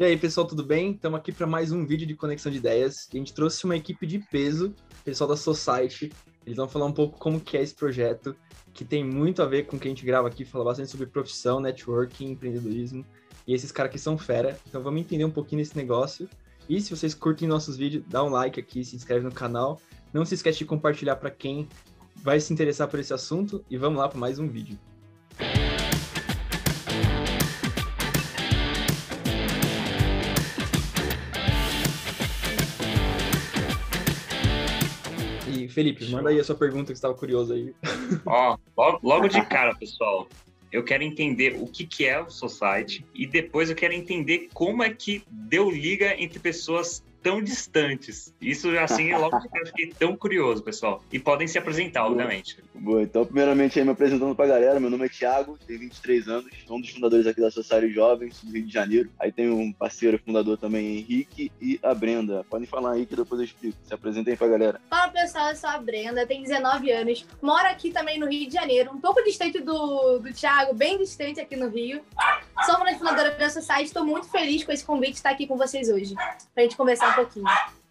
E aí, pessoal, tudo bem? Estamos aqui para mais um vídeo de conexão de ideias. A gente trouxe uma equipe de peso, pessoal da Society. Eles vão falar um pouco como que é esse projeto, que tem muito a ver com o que a gente grava aqui, fala bastante sobre profissão, networking, empreendedorismo. E esses caras aqui são fera. Então vamos entender um pouquinho desse negócio. E se vocês curtem nossos vídeos, dá um like aqui, se inscreve no canal. Não se esquece de compartilhar para quem vai se interessar por esse assunto. E vamos lá para mais um vídeo. Felipe, manda aí a sua pergunta que estava curioso aí. Ó, logo, logo de cara, pessoal, eu quero entender o que, que é o Society e depois eu quero entender como é que deu liga entre pessoas tão distantes. Isso, assim, logo eu fiquei tão curioso, pessoal. E podem se apresentar, Boa. obviamente. Boa, então, primeiramente, aí me apresentando pra galera, meu nome é Thiago, tenho 23 anos, sou um dos fundadores aqui da Society Jovens, do Rio de Janeiro. Aí tem um parceiro fundador também, Henrique, e a Brenda. Podem falar aí que depois eu explico. Se apresentem pra galera. Fala, pessoal, eu sou a Brenda, tenho 19 anos, moro aqui também no Rio de Janeiro, um pouco distante do, do Thiago, bem distante aqui no Rio. Sou uma das fundadoras da Society, estou muito feliz com esse convite de estar aqui com vocês hoje, pra gente conversar um pouquinho.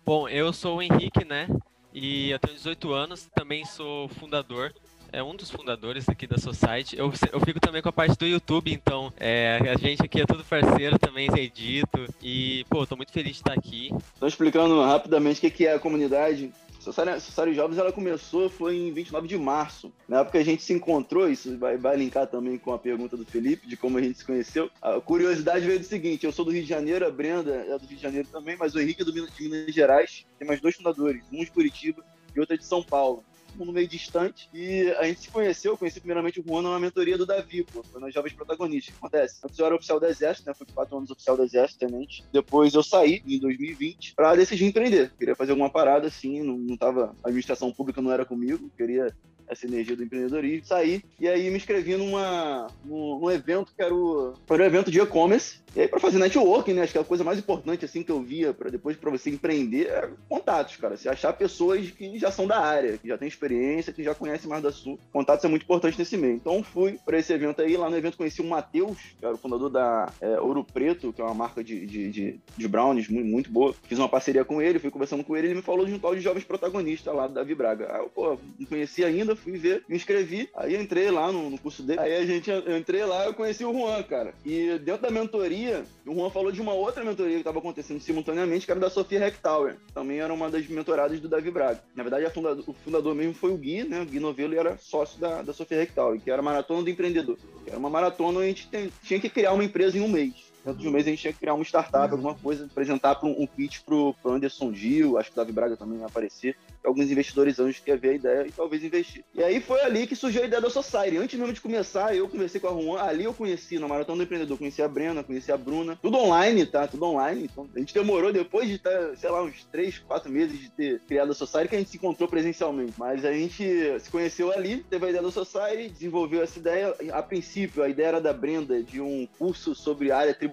Bom, eu sou o Henrique, né? E eu tenho 18 anos, também sou fundador é um dos fundadores aqui da Society. Eu, eu fico também com a parte do YouTube, então é, a gente aqui é tudo parceiro também, edito. E, pô, tô muito feliz de estar aqui. Estou explicando rapidamente o que é a comunidade. Sociário Jovens ela começou foi em 29 de março. Na época a gente se encontrou, isso vai, vai linkar também com a pergunta do Felipe, de como a gente se conheceu. A curiosidade veio do seguinte: eu sou do Rio de Janeiro, a Brenda é do Rio de Janeiro também, mas o Henrique é do Minas, de Minas Gerais. Tem mais dois fundadores, um de Curitiba e outro de São Paulo mundo meio distante. E a gente se conheceu, eu conheci primeiramente o Juan numa mentoria do Davi, pô, foi nas Jovens Protagonistas. O que acontece? Antes eu era oficial do Exército, né? Fui quatro anos oficial do Exército, tenente. Depois eu saí, em 2020, pra decidir empreender. Queria fazer alguma parada assim, não, não tava. A administração pública não era comigo, queria essa energia do empreendedorismo, saí e aí me inscrevi numa, num, num evento que era o, um evento de e-commerce. E aí, para fazer networking, né? Acho que é a coisa mais importante assim que eu via para depois para você empreender é contatos, cara. Você achar pessoas que já são da área, que já têm experiência, que já conhecem mais da sua. Contatos é muito importante nesse meio. Então fui para esse evento aí. Lá no evento conheci o Matheus, que era o fundador da é, Ouro Preto, que é uma marca de, de, de, de brownies muito, muito boa. Fiz uma parceria com ele, fui conversando com ele. Ele me falou de um tal de jovens protagonistas lá da Vibraga. Aí eu, pô, não conhecia ainda, fui ver, me inscrevi, aí entrei lá no, no, curso dele. Aí a gente, eu entrei lá, eu conheci o Juan, cara. E dentro da mentoria, o Juan falou de uma outra mentoria que estava acontecendo simultaneamente, que era da Sofia Hecktower. Também era uma das mentoradas do Davi Braga. Na verdade, o fundador mesmo foi o Gui, né? O Gui Novello era sócio da, da Sofia Hecktower, que era a Maratona do Empreendedor. Era uma maratona onde a gente tem, tinha que criar uma empresa em um mês dentro de um mês a gente tinha que criar uma startup, alguma coisa, apresentar para um, um, pitch pro, pro Anderson Gil, acho que o Davi Braga também ia aparecer, alguns investidores anjos que ia ver a ideia e talvez investir. E aí foi ali que surgiu a ideia da Society. Antes mesmo de começar, eu conversei com a Juan, ali eu conheci, na Maratona do Empreendedor, conheci a Brena, conheci a Bruna, tudo online, tá? Tudo online. Então, a gente demorou depois de estar, sei lá, uns três, quatro meses de ter criado a Society que a gente se encontrou presencialmente. Mas a gente se conheceu ali, teve a ideia da Society, desenvolveu essa ideia. A princípio, a ideia era da Brenda de um curso sobre área tributária,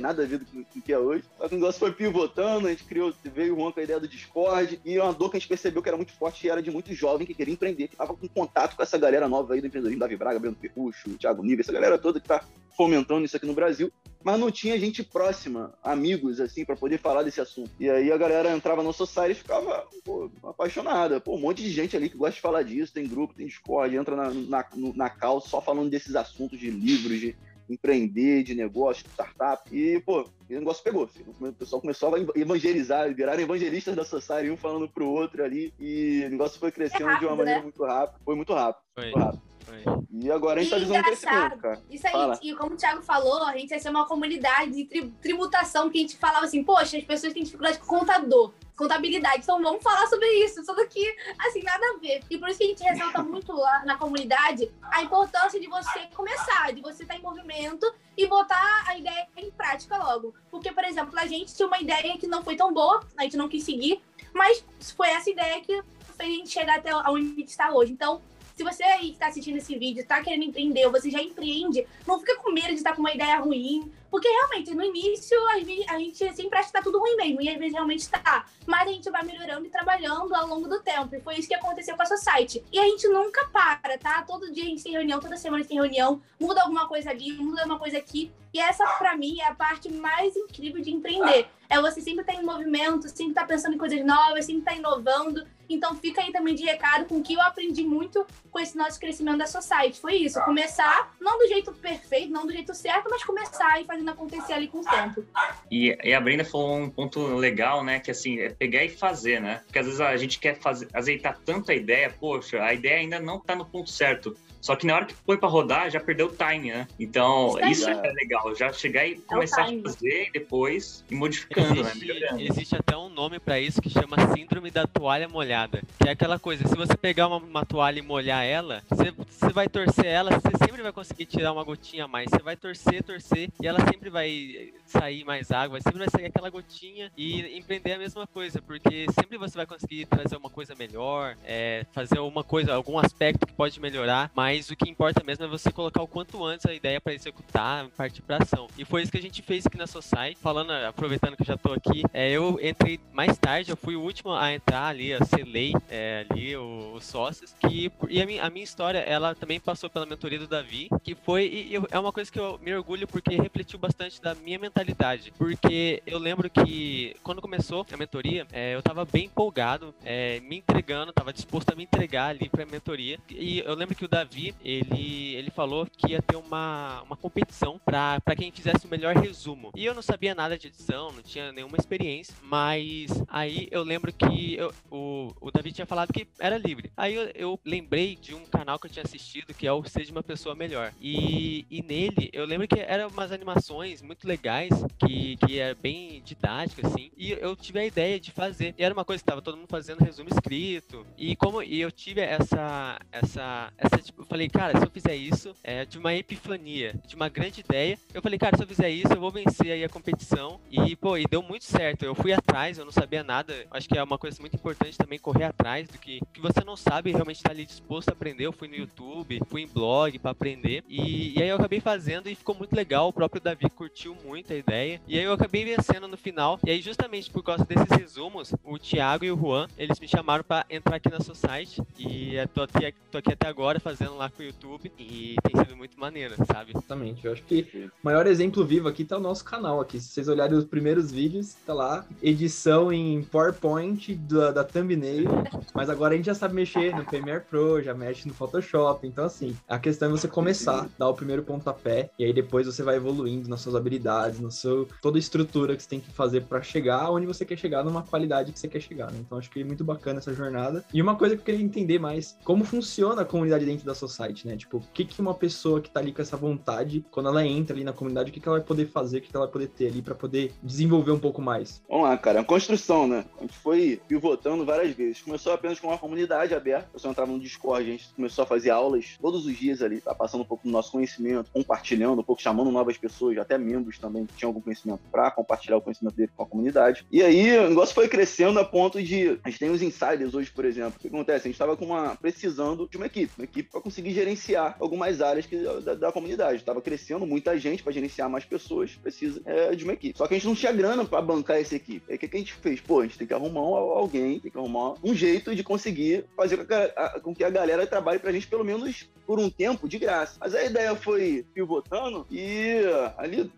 nada a ver com o que é hoje. O negócio foi pivotando, a gente criou, veio o Juan com a ideia do Discord, e uma dor que a gente percebeu que era muito forte era de muito jovem que queria empreender, que tava com contato com essa galera nova aí do empreendedorismo, Davi Braga, Breno Perrucho, Thiago Nível, essa galera toda que tá fomentando isso aqui no Brasil, mas não tinha gente próxima, amigos, assim, para poder falar desse assunto. E aí a galera entrava no Society e ficava pô, apaixonada. Pô, um monte de gente ali que gosta de falar disso, tem grupo, tem Discord, entra na, na, na cal só falando desses assuntos de livros, de empreender, de negócio, startup. E, pô, o negócio pegou. Filho. O pessoal começou a evangelizar, viraram evangelistas da Society, um falando pro outro ali. E o negócio foi crescendo é rápido, de uma maneira né? muito rápida. Foi muito rápido. Foi. Muito rápido. Foi. E agora a gente e tá visando crescimento, cara. Isso aí, Fala. e como o Thiago falou, a gente ia ser uma comunidade de tributação que a gente falava assim, poxa, as pessoas têm dificuldade com contador contabilidade. Então vamos falar sobre isso. Tudo que, assim, nada a ver. E por isso que a gente ressalta muito lá na comunidade a importância de você começar, de você estar tá em movimento e botar a ideia em prática logo. Porque, por exemplo, a gente tinha uma ideia que não foi tão boa, a gente não quis seguir, mas foi essa ideia que fez a gente chegar até onde está hoje. Então, se você aí que está assistindo esse vídeo, está querendo empreender, ou você já empreende, não fica com medo de estar com uma ideia ruim, Porque realmente, no início, a gente, sempre acha que tá tudo ruim mesmo, e às vezes realmente tá. Mas a gente vai melhorando e trabalhando ao longo do tempo. E foi isso que aconteceu com a site. E a gente nunca para, tá? Todo dia a gente tem reunião, toda semana a gente tem reunião, muda alguma coisa ali, muda uma coisa aqui. E essa, para mim, é a parte mais incrível de empreender. É você sempre estar tá em movimento, sempre estar tá pensando em coisas novas, sempre estar tá inovando. Então fica aí também de recado com que eu aprendi muito com esse nosso crescimento da Society. Foi isso, começar, não do jeito perfeito, não do jeito certo, mas começar e fazendo acontecer ali com o tempo. E, e a Brenda falou um ponto legal, né? Que assim, é pegar e fazer, né? Porque às vezes a gente quer fazer, azeitar tanto a ideia, poxa, a ideia ainda não tá no ponto certo. Só que na hora que põe para rodar, já perdeu o time, né? Então, isso, isso é legal. Já chegar e é começar a fazer e depois ir modificando, né? existe, né? Existe até um nome para isso que chama síndrome da toalha molhada. Que é aquela coisa, se você pegar uma, uma toalha e molhar ela, você, você vai torcer ela, você sempre vai conseguir tirar uma gotinha a mais. Você vai torcer, torcer, e ela sempre vai sair mais água, sempre vai sair aquela gotinha e empreender a mesma coisa, porque sempre você vai conseguir trazer uma coisa melhor, é, fazer uma coisa, algum aspecto que pode melhorar, mas mas o que importa mesmo é você colocar o quanto antes a ideia para executar, partir para ação. E foi isso que a gente fez aqui na Society. Falando, aproveitando que eu já estou aqui, é, eu entrei mais tarde, eu fui o último a entrar ali, a selei é, ali os sócios. Que, e a minha, a minha história, ela também passou pela mentoria do Davi, que foi, e é uma coisa que eu me orgulho porque refletiu bastante da minha mentalidade. Porque eu lembro que quando começou a mentoria, é, eu estava bem empolgado, é, me entregando, estava disposto a me entregar ali para a mentoria. E eu lembro que o Davi ele, ele falou que ia ter uma, uma competição para quem fizesse o melhor resumo. E eu não sabia nada de edição, não tinha nenhuma experiência, mas aí eu lembro que eu, o, o Davi tinha falado que era livre. Aí eu, eu, lembrei de um canal que eu tinha assistido, que é o Seja Uma Pessoa Melhor. E, e nele, eu lembro que eram umas animações muito legais, que, que é bem didática, assim, e eu tive a ideia de fazer. E era uma coisa que tava todo mundo fazendo resumo escrito. E como e eu tive essa, essa, essa tipo, falei, cara, se eu fizer isso, é de uma epifania, de uma grande ideia. Eu falei, cara, se eu fizer isso, eu vou vencer aí a competição. E, pô, e deu muito certo. Eu fui atrás, eu não sabia nada. Acho que é uma coisa muito importante também correr atrás do que, que você não sabe realmente estar tá ali disposto a aprender. Eu fui no YouTube, fui em blog para aprender. E, e aí eu acabei fazendo e ficou muito legal. O próprio Davi curtiu muito a ideia. E aí eu acabei vencendo no final. E aí, justamente por causa desses resumos, o Thiago e o Juan, eles me chamaram para entrar aqui na Society. E tô aqui, tô aqui até agora fazendo lá com o YouTube e tem sido muito maneiro, sabe? Exatamente. Eu acho que o maior exemplo vivo aqui tá o nosso canal aqui. Se vocês olharem os primeiros vídeos, tá lá, edição em PowerPoint da, da thumbnail, mas agora a gente já sabe mexer no Premiere Pro, já mexe no Photoshop. Então, assim, a questão é você começar, dar o primeiro pontapé, e aí depois você vai evoluindo nas suas habilidades, no seu, toda a estrutura que você tem que fazer para chegar onde você quer chegar, numa qualidade que você quer chegar, né? Então, acho que é muito bacana essa jornada. E uma coisa que eu queria entender mais, como funciona a comunidade dentro da Society, né? Tipo, o que, que uma pessoa que tá ali com essa vontade, quando ela entra ali na comunidade, o que, que ela vai poder fazer, o que, que ela vai poder ter ali para poder desenvolver um pouco mais? Vamos lá, cara. É uma construção, né? A gente foi pivotando várias vezes. Começou apenas com uma comunidade aberta. Eu só entrava no Discord, a gente começou a fazer aulas todos os dias ali, tá passando um pouco do nosso conhecimento, compartilhando um pouco, chamando novas pessoas, até membros também que tinham algum conhecimento para compartilhar o conhecimento dele com a comunidade. E aí o negócio foi crescendo a ponto de. A gente tem os insiders hoje, por exemplo. O que acontece? A gente estava com uma. precisando de uma equipe, uma equipe para conseguir gerenciar algumas áreas que, da, da comunidade. Tava crescendo muita gente para gerenciar mais pessoas, precisa é, de uma equipe. Só que a gente não tinha grana para bancar essa equipe. Aí o que, que, a gente fez? Pô, a gente tem que arrumar alguém, tem que arrumar um jeito de conseguir fazer com que a, com que a galera trabalhe pra gente pelo menos por um tempo de graça. Mas a ideia foi pivotando e ali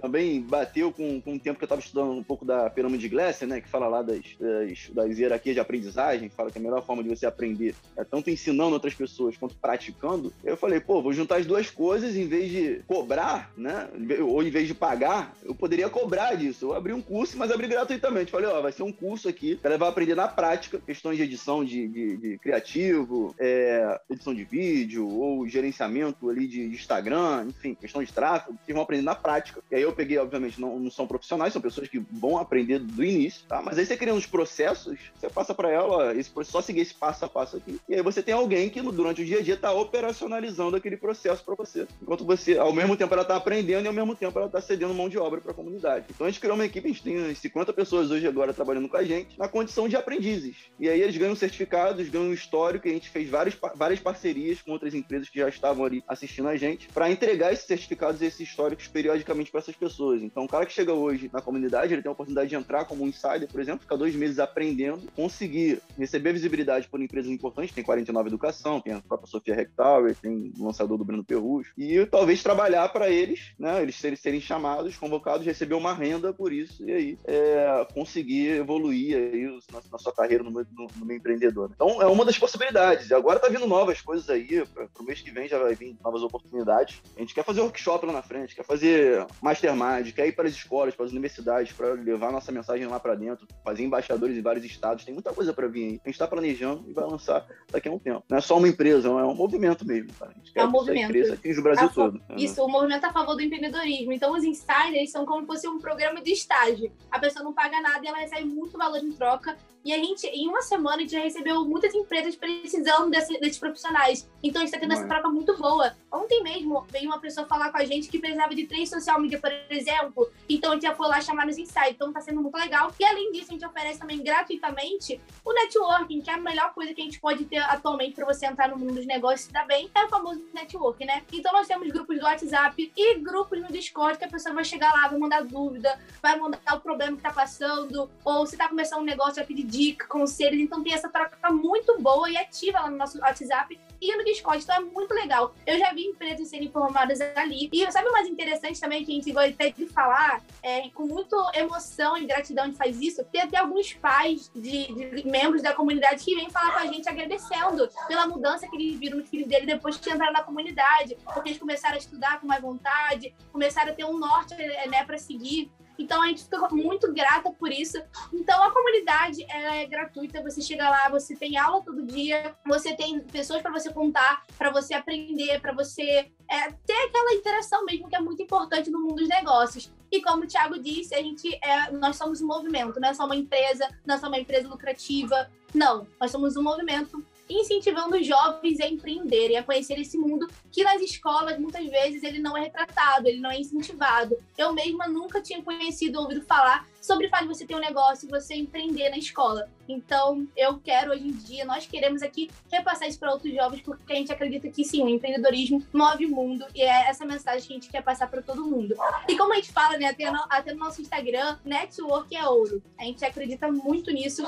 também bateu com, com o tempo que eu estava estudando um pouco da pirâmide de Glasser, né, que fala lá das, das, das hierarquias de aprendizagem, fala que a melhor forma de você aprender é tanto ensinando outras pessoas quanto praticando. Eu falei, pô, vou juntar as duas coisas, em vez de cobrar, né, ou em vez de pagar, eu poderia cobrar disso. Eu abri um curso, mas abri gratuitamente. Falei, ó, vai ser um curso aqui, que vai aprender na prática questões de edição de, de, de criativo, é, edição de vídeo, ou gerenciamento ali de Instagram, enfim, questão de tráfego, que vão aprender na prática. E aí eu peguei, obviamente, não, não são profissionais, são pessoas que vão aprender do início, tá? Mas aí você cria uns processos, você passa para ela, ó, esse, só seguir esse passo a passo aqui. E aí você tem alguém que durante o dia está operacionalizando aquele processo para você. Enquanto você, ao mesmo tempo, ela está aprendendo e ao mesmo tempo ela está cedendo mão de obra para a comunidade. Então a gente criou uma equipe, a gente tem 50 pessoas hoje agora trabalhando com a gente, na condição de aprendizes. E aí eles ganham certificados, ganham histórico, e a gente fez várias, várias parcerias com outras empresas que já estavam ali assistindo a gente, para entregar esses certificados e esses históricos periodicamente para essas pessoas. Então, o cara que chega hoje na comunidade, ele tem a oportunidade de entrar como um insider, por exemplo, ficar dois meses aprendendo, conseguir receber visibilidade por empresas importantes, tem 49 Educação, tem a própria Sofia Rectower, tem o lançador do Bruno Perrucho, e talvez trabalhar para eles, né, eles serem, serem chamados, convocados, receber uma renda por isso, e aí é, conseguir evoluir aí na, na sua carreira no, no, no meio empreendedor. Então, é uma das possibilidades. Agora tá vindo novas coisas aí, para o mês que vem já vai vir novas oportunidades. A gente quer fazer workshop lá na frente, quer fazer mastermind, quer ir para as escolas, para as universidades, para levar nossa mensagem lá para dentro, fazer embaixadores em vários estados. Tem muita coisa para vir aí. A gente está planejando e vai lançar daqui a um tempo. Não é só uma empresa, é um movimento mesmo. Cara. A gente quer é um movimento. Cresça, atinge o Brasil a todo. Isso, o movimento a favor do empreendedorismo. Então, os insiders são como se fosse um programa de estágio. A pessoa não paga nada e ela recebe muito valor em troca. E a gente, em uma semana, a gente já recebeu muitas empresas precisando desse, desses profissionais. Então, a gente está tendo essa troca muito boa. Ontem mesmo, veio uma pessoa falar com a gente que precisava de três social media, por exemplo. Então, a gente já foi lá chamar nos insights. Então, está sendo muito legal. E, além disso, a gente oferece também gratuitamente o networking, que é a melhor coisa que a gente pode ter atualmente para você entrar no mundo dos negócios e se dar bem. É o famoso network, né? Então, nós temos grupos do WhatsApp e grupos no Discord que a pessoa vai chegar lá, vai mandar dúvida, vai mandar o problema que está passando, ou se está começando um negócio, vai pedir dica, conselhos. Então, tem essa troca muito boa e ativa lá no nosso WhatsApp e no Discord. Então, é muito legal. Eu já vi empresas serem informadas ali. E sabe o mais interessante também que a gente gosta de falar, é, com muita emoção e gratidão de faz isso? Tem até alguns pais de, de, membros da comunidade que vêm falar com a gente agradecendo pela mudança que eles viram no filho dele depois que entraram na comunidade, porque eles começaram a estudar com mais vontade, começaram a ter um norte né, para seguir. Então a gente fica muito grata por isso. Então a comunidade é gratuita, você chega lá, você tem aula todo dia, você tem pessoas para você contar, para você aprender, para você é, ter aquela interação mesmo que é muito importante no mundo dos negócios. E como o Thiago disse, a gente é, nós somos um movimento, não é só uma empresa, não é só uma empresa lucrativa. Não, nós somos um movimento incentivando os jovens a empreenderem, a conhecer esse mundo que nas escolas muitas vezes ele não é retratado, ele não é incentivado. Eu mesma nunca tinha conhecido, ouvido falar sobre de você ter um negócio você empreender na escola. Então, eu quero hoje em dia, nós queremos aqui repassar isso para outros jovens, porque a gente acredita que sim, o empreendedorismo move o mundo e é essa mensagem que a gente quer passar para todo mundo. E como a gente fala, né, até no, até no nosso Instagram, network é ouro. A gente acredita muito nisso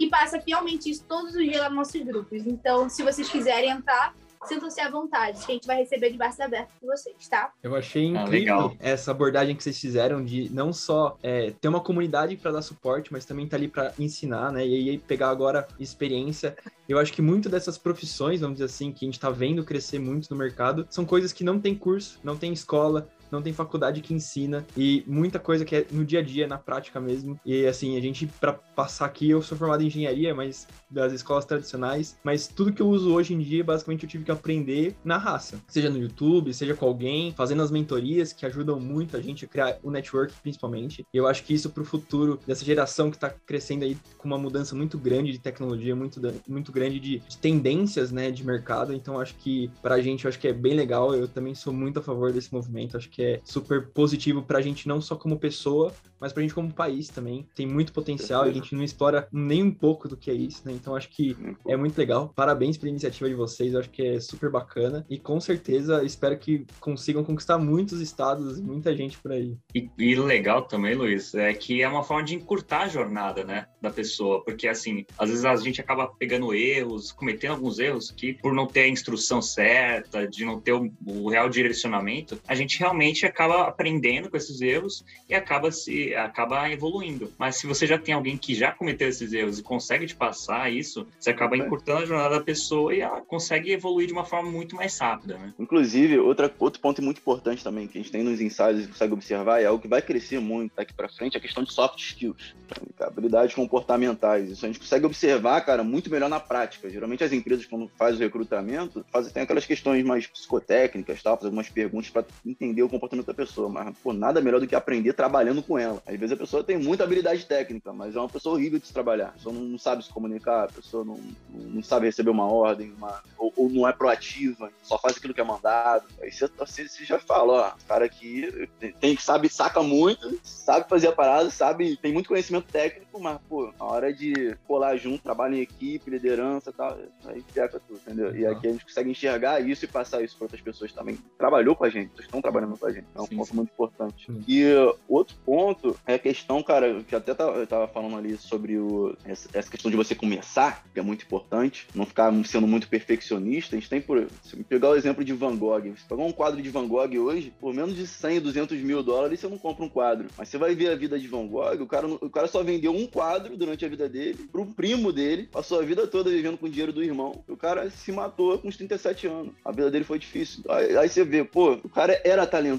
e passa fielmente isso todos os dias lá nos nossos grupos. Então, se vocês quiserem entrar, sintam-se à vontade, que a gente vai receber de braços abertos por vocês, tá? Eu achei ah, incrível ah, essa abordagem que vocês fizeram de não só é, ter uma comunidade para dar suporte, mas também estar tá ali para ensinar, né? E aí pegar agora experiência. Eu acho que muito dessas profissões, vamos dizer assim, que a gente está vendo crescer muito no mercado, são coisas que não tem curso, não tem escola, não tem faculdade que ensina e muita coisa que é no dia a dia, na prática mesmo. E assim, a gente, para passar aqui, eu sou formado em engenharia, mas das escolas tradicionais, mas tudo que eu uso hoje em dia, basicamente, eu tive que aprender na raça. Seja no YouTube, seja com alguém, fazendo as mentorias que ajudam muito a gente a criar o network, principalmente. E eu acho que isso para o futuro dessa geração que está crescendo aí com uma mudança muito grande de tecnologia, muito, muito grande de, de tendências, né, de mercado. Então, acho que para a gente, acho que é bem legal. Eu também sou muito a favor desse movimento. Acho que que é super positivo para a gente, não só como pessoa, mas para a gente como país também. Tem muito potencial e a gente não explora nem um pouco do que é isso, né? Então acho que é muito legal. Parabéns pela iniciativa de vocês, acho que é super bacana e com certeza espero que consigam conquistar muitos estados e muita gente por aí. E, e legal também, Luiz, é que é uma forma de encurtar a jornada, né, da pessoa, porque assim, às vezes a gente acaba pegando erros, cometendo alguns erros que por não ter a instrução certa, de não ter o, o real direcionamento, a gente realmente gente acaba aprendendo com esses erros e acaba se acaba evoluindo. Mas se você já tem alguém que já cometeu esses erros e consegue te passar isso, você acaba encurtando a jornada da pessoa e ela consegue evoluir de uma forma muito mais rápida, né? Inclusive, outra, outro ponto muito importante também que a gente tem nos ensaios e consegue observar é algo que vai crescer muito daqui para frente, a questão de soft skills, habilidades comportamentais. Isso a gente consegue observar, cara, muito melhor na prática. Geralmente as empresas quando fazem o recrutamento, fazem tem aquelas questões mais psicotécnicas, tal, fazem algumas perguntas para entender o comportamento da pessoa, mas, pô, nada melhor do que aprender trabalhando com ela. Às vezes a pessoa tem muita habilidade técnica, mas é uma pessoa horrível de se trabalhar. A pessoa não, sabe se comunicar, a pessoa não, não sabe receber uma ordem, uma, ou, ou, não é proativa, só faz aquilo que é mandado. Aí você, você, você já fala, ó, cara aqui tem que sabe, saca muito, sabe fazer a parada, sabe, tem muito conhecimento técnico, mas, pô, na hora de colar junto, trabalho em equipe, liderança e tal, aí peca tudo, entendeu? E aqui a gente consegue enxergar isso e passar isso para outras pessoas também. Trabalhou com a gente, estão trabalhando com a gente. É um sim, ponto sim. muito importante. Sim. E outro ponto é a questão, cara, que até eu tava falando ali sobre o, essa, questão de você começar, que é muito importante, não ficar sendo muito perfeccionista. A gente tem por. Se pegar o exemplo de Van Gogh, você pegar um quadro de Van Gogh hoje, por menos de 100, 200 mil dólares, você não compra um quadro. Mas você vai ver a vida de Van Gogh, o cara, o cara só vendeu um quadro durante a vida dele, pro primo dele, passou a vida toda vivendo com o dinheiro do irmão. O cara se matou com uns 37 anos. A vida dele foi difícil. Aí, aí você vê, pô, o cara era talentoso,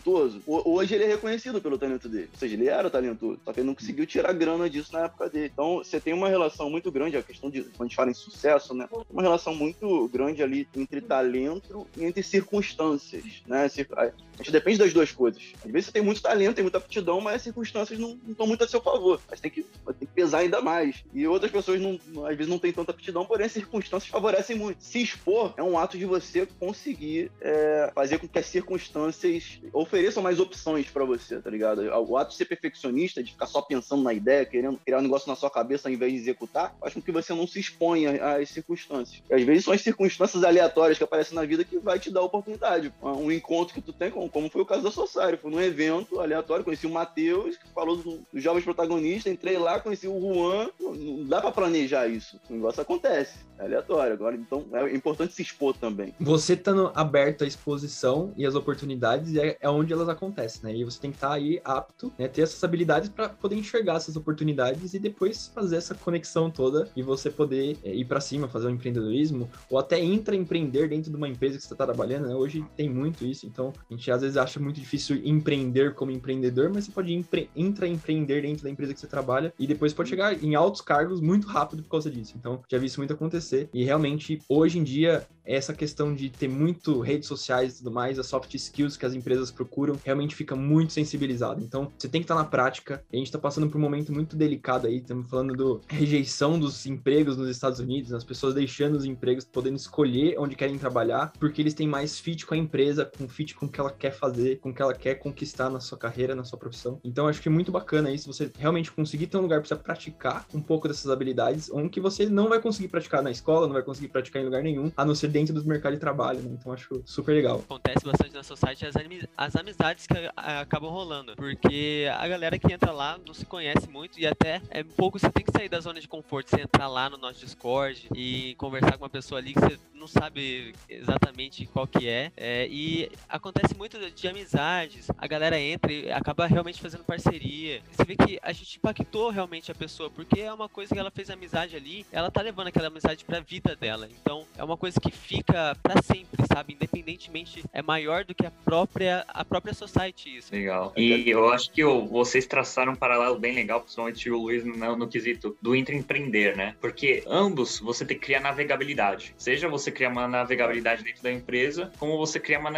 hoje ele é reconhecido pelo talento dele. Ou seja, ele era talentoso, só que ele não conseguiu tirar grana disso na época dele. Então, você tem uma relação muito grande, a questão de, quando a gente fala em sucesso, né? Uma relação muito grande ali entre talento e entre circunstâncias, né? A gente depende das duas coisas. Às vezes você tem muito talento, tem muita aptidão, mas as circunstâncias não estão muito a seu favor. Mas tem que, tem que pesar ainda mais. E outras pessoas, não, às vezes, não têm tanta aptidão, porém as circunstâncias favorecem muito. Se expor é um ato de você conseguir é, fazer com que as circunstâncias ofereçam mais opções para você, tá ligado? O ato de ser perfeccionista, de ficar só pensando na ideia, querendo criar um negócio na sua cabeça ao invés de executar, faz com que você não se exponha às circunstâncias. E às vezes são as circunstâncias aleatórias que aparecem na vida que vai te dar oportunidade. Um encontro que tu tem com como foi o caso da Society. Foi num evento aleatório, conheci o Matheus, que falou dos do jovens protagonistas, entrei lá, conheci o Juan. Não dá para planejar isso. O negócio acontece. É aleatório. Agora, então, é importante se expor também. Você estando aberto à exposição e às oportunidades é, é onde elas acontecem, né? E você tem que estar tá aí apto, né? Ter essas habilidades para poder enxergar essas oportunidades e depois fazer essa conexão toda e você poder é, ir para cima, fazer um empreendedorismo ou até intraempreender dentro de uma empresa que você está trabalhando, né? Hoje tem muito isso, então a gente às vezes acha muito difícil empreender como empreendedor, mas você pode empre intraempreender dentro da empresa que você trabalha e depois pode chegar em altos cargos muito rápido por causa disso. Então, já vi isso muito acontecer e realmente hoje em dia essa questão de ter muito redes sociais e tudo mais, as soft skills que as empresas procuram, realmente fica muito sensibilizado. Então, você tem que estar na prática. A gente está passando por um momento muito delicado aí, estamos falando do rejeição dos empregos nos Estados Unidos, as pessoas deixando os empregos, podendo escolher onde querem trabalhar, porque eles têm mais fit com a empresa, com fit com o que ela quer fazer, com o que ela quer conquistar na sua carreira, na sua profissão. Então, acho que é muito bacana isso, você realmente conseguir ter um lugar para você praticar um pouco dessas habilidades, onde que você não vai conseguir praticar na escola, não vai conseguir praticar em lugar nenhum, a não ser dentro do mercado de trabalho, né? Então acho super legal. Acontece bastante na society as, as amizades que acabam rolando, porque a galera que entra lá não se conhece muito e até é pouco você tem que sair da zona de conforto, você entrar lá no nosso Discord e conversar com uma pessoa ali que você não sabe exatamente qual que é, é e acontece muito de amizades, a galera entra e acaba realmente fazendo parceria. Você vê que a gente impactou realmente a pessoa, porque é uma coisa que ela fez amizade ali, ela tá levando aquela amizade pra vida dela. Então, é uma coisa que fica para sempre, sabe? Independentemente, é maior do que a própria a própria society isso. Legal. E eu acho que vocês traçaram um paralelo bem legal, principalmente o Luiz no, no quesito do intraempreender, né? Porque ambos você tem que criar navegabilidade. Seja você criar uma navegabilidade dentro da empresa, como você criar uma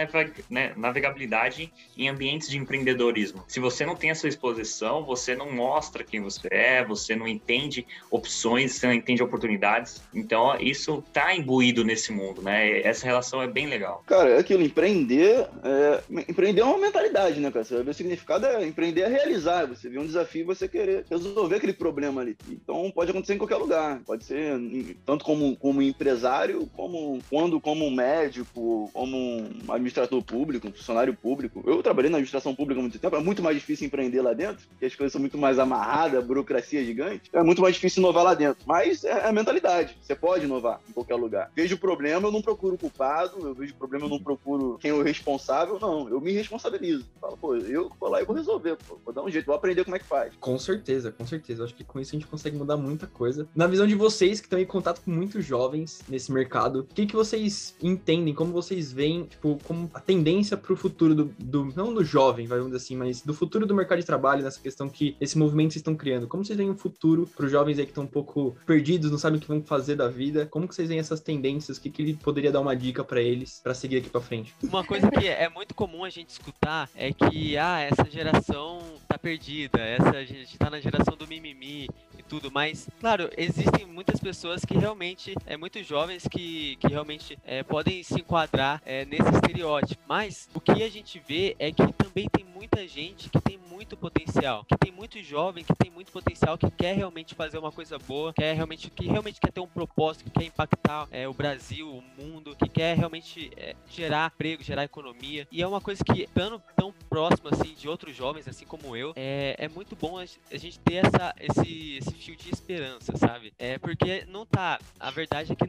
né, navegabilidade em ambientes de empreendedorismo. Se você não tem essa exposição, você não mostra quem você é, você não entende opções, você não entende oportunidades. Então, isso tá imbuído nesse mundo, né? essa relação é bem legal. Cara, é aquilo, empreender é, empreender é uma mentalidade, né, cara? O significado é empreender é realizar. Você vê um desafio você querer resolver aquele problema ali. Então pode acontecer em qualquer lugar. Pode ser tanto como, como empresário, como quando como médico, como um administrador público, um funcionário público. Eu trabalhei na administração pública há muito tempo, é muito mais difícil empreender lá dentro, porque as coisas são muito mais amarradas, a burocracia é gigante. É muito mais difícil inovar lá dentro. Mas é a mentalidade. Você pode inovar em qualquer lugar. Vejo o problema, eu não procuro culpado, eu vejo problema, eu não procuro quem é o responsável, não. Eu me responsabilizo. Falo, pô, eu vou lá e vou resolver, pô, vou dar um jeito, vou aprender como é que faz. Com certeza, com certeza. Acho que com isso a gente consegue mudar muita coisa. Na visão de vocês que estão em contato com muitos jovens nesse mercado, o que, que vocês entendem, como vocês veem, tipo, como a tendência para o futuro do, do, não do jovem, vamos dizer assim, mas do futuro do mercado de trabalho, nessa questão que esse movimento vocês estão criando? Como vocês veem o futuro para os jovens aí que estão um pouco perdidos, não sabem o que vão fazer da vida? Como que vocês veem essas tendências? O que, que poderia dar uma dica para eles para seguir aqui para frente? Uma coisa que é muito comum a gente escutar é que ah, essa geração tá perdida, essa a gente tá na geração do mimimi e tudo, mas claro, existem muitas pessoas que realmente é muito jovens que, que realmente é, podem se enquadrar é, nesse estereótipo. Mas o que a gente vê é que também tem muita gente que tem muito potencial, que tem muito jovem que tem muito potencial, que quer realmente fazer uma coisa boa, quer realmente que realmente quer ter um propósito, que quer impactar é, o Brasil, o mundo, que quer realmente é, gerar emprego, gerar economia. E é uma coisa que estando tão próximo assim de outros jovens, assim como eu, é, é muito bom a, a gente ter essa esse, esse fio de esperança, sabe? É porque não tá. A verdade é que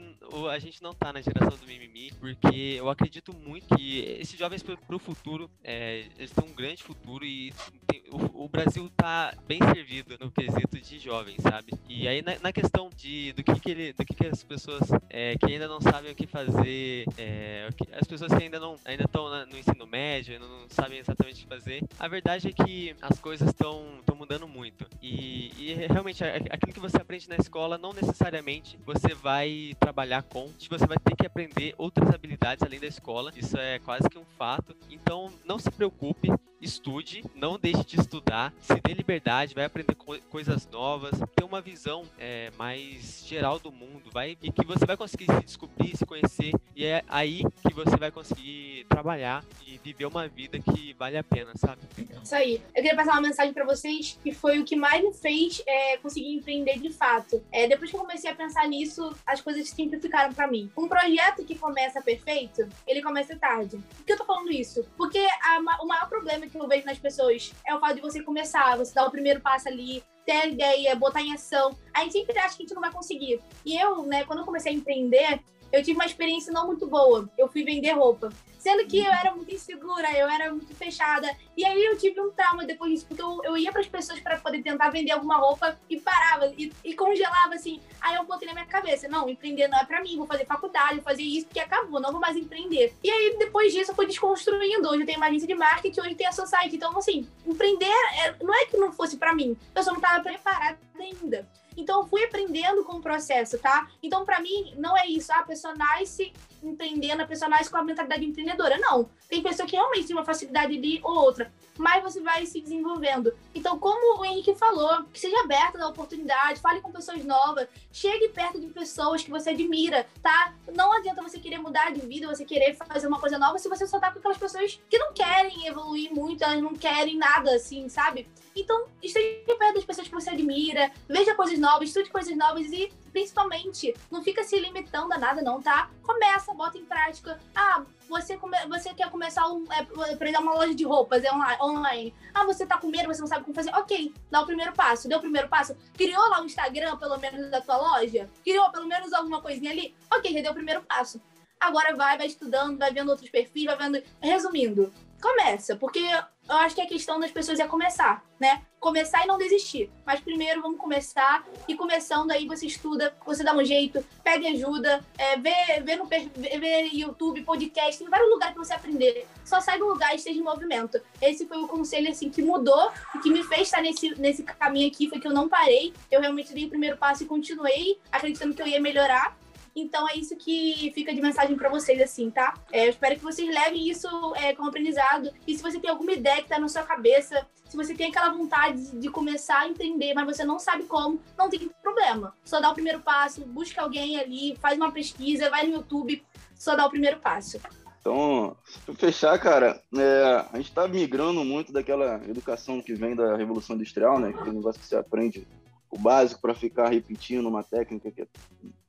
a gente não tá na geração do mimimi, porque eu acredito muito que esses jovens pro, pro futuro, é, eles têm um grande futuro e tem, o, o, Brasil tá bem servido no quesito de jovens, sabe? E aí na, na questão de do que, que ele, do que, que as pessoas é, que ainda não sabem o que fazer, é, as pessoas que ainda não ainda estão no ensino médio, ainda não sabem exatamente o que fazer, a verdade é que as coisas estão mudando muito. E, e realmente aquilo que você aprende na escola não necessariamente você vai trabalhar com, você vai ter que aprender outras habilidades além da escola. Isso é quase que um fato. Então não se preocupe estude, não deixe de estudar, se dê liberdade, vai aprender co coisas novas, ter uma visão é, mais geral do mundo, vai e que você vai conseguir se descobrir, se conhecer e é aí que você vai conseguir trabalhar e viver uma vida que vale a pena, sabe? Isso aí. Eu queria passar uma mensagem para vocês que foi o que mais me fez é, conseguir empreender de fato. É, depois que eu comecei a pensar nisso, as coisas simplificaram para mim. Um projeto que começa perfeito, ele começa tarde. Por que eu tô falando isso? Porque a, o maior problema que que eu vejo nas pessoas é o fato de você começar, você dar o primeiro passo ali, ter a ideia, botar em ação. A gente sempre acha que a gente não vai conseguir. E eu, né, quando eu comecei a empreender, eu tive uma experiência não muito boa. Eu fui vender roupa. Sendo que eu era muito insegura, eu era muito fechada. E aí eu tive um trauma depois disso, porque eu, eu ia para as pessoas para poder tentar vender alguma roupa e parava e, e, congelava assim. Aí eu botei na minha cabeça: não, empreender não é para mim, vou fazer faculdade, vou fazer isso, que acabou, não vou mais empreender. E aí depois disso eu fui desconstruindo. Hoje eu tenho uma agência de marketing, hoje tem a Society. Então, assim, empreender é, não é que não fosse para mim, eu só não estava preparada ainda. Então, eu fui aprendendo com o processo, tá? Então, para mim, não é isso. Ah, a pessoa nasce empreendendo, a pessoa nasce com a mentalidade empreendedora. Não. Tem pessoa que realmente tem uma facilidade ali ou outra, mas você vai se desenvolvendo. Então, como o Henrique falou, seja aberta da oportunidade, fale com pessoas novas, chegue perto de pessoas que você admira, tá? Não adianta você querer mudar de vida, você querer fazer uma coisa nova se você só tá com aquelas pessoas que não querem evoluir muito, elas não querem nada assim, sabe? Então, esteja perto das pessoas que você admira, veja coisas novas, estude coisas novas e, principalmente, não fica se limitando a nada, não, tá? Começa, bota em prática. Ah, você, come... você quer começar um, é, uma loja de roupas é online. Ah, você tá com medo, você não sabe como fazer. Ok, dá o primeiro passo. Deu o primeiro passo. Criou lá o Instagram, pelo menos, da tua loja? Criou pelo menos alguma coisinha ali? Ok, já deu o primeiro passo. Agora vai, vai estudando, vai vendo outros perfis, vai vendo. Resumindo, começa, porque eu acho que a questão das pessoas é começar, né? Começar e não desistir. Mas primeiro vamos começar e começando aí você estuda, você dá um jeito, pede ajuda, é, vê, vê no vê YouTube, podcast, tem vários lugares para você aprender. Só sai do lugar e esteja em movimento. Esse foi o conselho assim que mudou e que me fez estar nesse, nesse caminho aqui, foi que eu não parei. Eu realmente dei o primeiro passo e continuei acreditando que eu ia melhorar. Então é isso que fica de mensagem para vocês, assim, tá? É, eu espero que vocês levem isso é, como aprendizado. E se você tem alguma ideia que tá na sua cabeça, se você tem aquela vontade de começar a entender, mas você não sabe como, não tem problema. Só dá o primeiro passo, busca alguém ali, faz uma pesquisa, vai no YouTube, só dá o primeiro passo. Então, para fechar, cara, é, a gente está migrando muito daquela educação que vem da Revolução Industrial, né? Que é um negócio que você aprende o básico para ficar repetindo uma técnica que é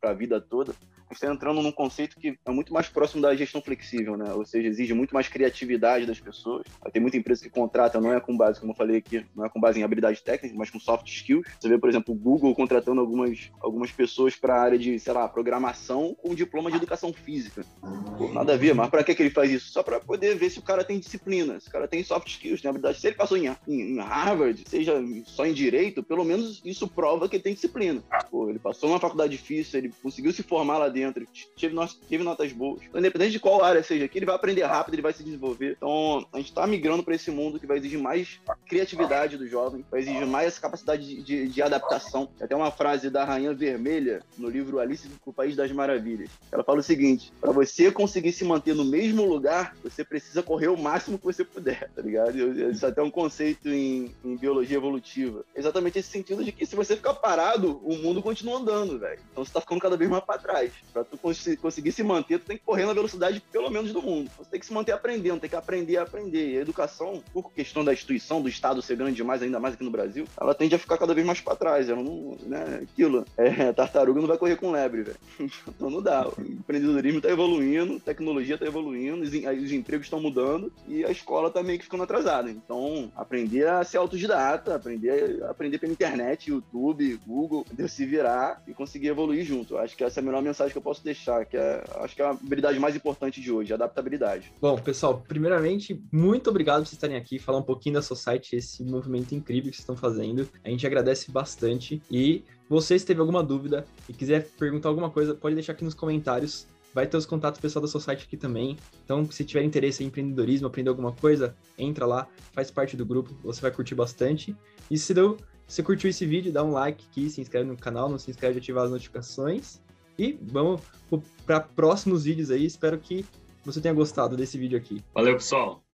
para a vida toda a gente está entrando num conceito que é muito mais próximo da gestão flexível, né? Ou seja, exige muito mais criatividade das pessoas. Tem muita empresa que contrata, não é com base, como eu falei aqui, não é com base em habilidade técnica, mas com soft skills. Você vê, por exemplo, o Google contratando algumas, algumas pessoas para a área de, sei lá, programação com diploma de educação física. Pô, nada a ver, mas para que, que ele faz isso? Só para poder ver se o cara tem disciplina, se o cara tem soft skills, tem habilidade. Se ele passou em, em, em Harvard, seja só em direito, pelo menos isso prova que tem disciplina. Pô, ele passou numa faculdade difícil, ele conseguiu se formar lá dentro, teve, teve notas boas. Então, independente de qual área seja aqui, ele vai aprender rápido, ele vai se desenvolver. Então, a gente está migrando para esse mundo que vai exigir mais criatividade do jovem, vai exigir mais essa capacidade de, de, de adaptação. Tem até uma frase da Rainha Vermelha no livro Alice no País das Maravilhas. Ela fala o seguinte: para você conseguir se manter no mesmo lugar, você precisa correr o máximo que você puder, tá ligado? Isso é até um conceito em, em biologia evolutiva. Exatamente esse sentido de que se você ficar parado, o mundo continua andando, velho. Então você tá ficando cada vez mais para trás. Para tu cons conseguir se manter, tu tem que correr na velocidade pelo menos do mundo. Você tem que se manter aprendendo, tem que aprender a aprender. E a educação, por questão da instituição, do Estado ser grande demais, ainda mais aqui no Brasil, ela tende a ficar cada vez mais para trás. Ela não, né, aquilo, é, tartaruga não vai correr com lebre, velho. Então não dá. O empreendedorismo tá evoluindo, tecnologia tá evoluindo, os, os empregos estão mudando e a escola tá meio que ficando atrasada. Então, aprender a ser autodidata, aprender, aprender pela internet, YouTube, Google, se virar e conseguir evoluir junto. Acho que essa é a melhor mensagem que eu posso deixar, que é, acho que é a habilidade mais importante de hoje, adaptabilidade. Bom, pessoal, primeiramente, muito obrigado por vocês estarem aqui, falar um pouquinho da Society, esse movimento incrível que vocês estão fazendo. A gente agradece bastante e você, se teve alguma dúvida e quiser perguntar alguma coisa, pode deixar aqui nos comentários. Vai ter os contatos pessoal da Society aqui também. Então, se tiver interesse em empreendedorismo, aprender alguma coisa, entra lá, faz parte do grupo, você vai curtir bastante. E se deu, se você curtiu esse vídeo, dá um like aqui, se inscreve no canal, não se inscreve de ativar as notificações. E vamos para próximos vídeos aí. Espero que você tenha gostado desse vídeo aqui. Valeu, pessoal.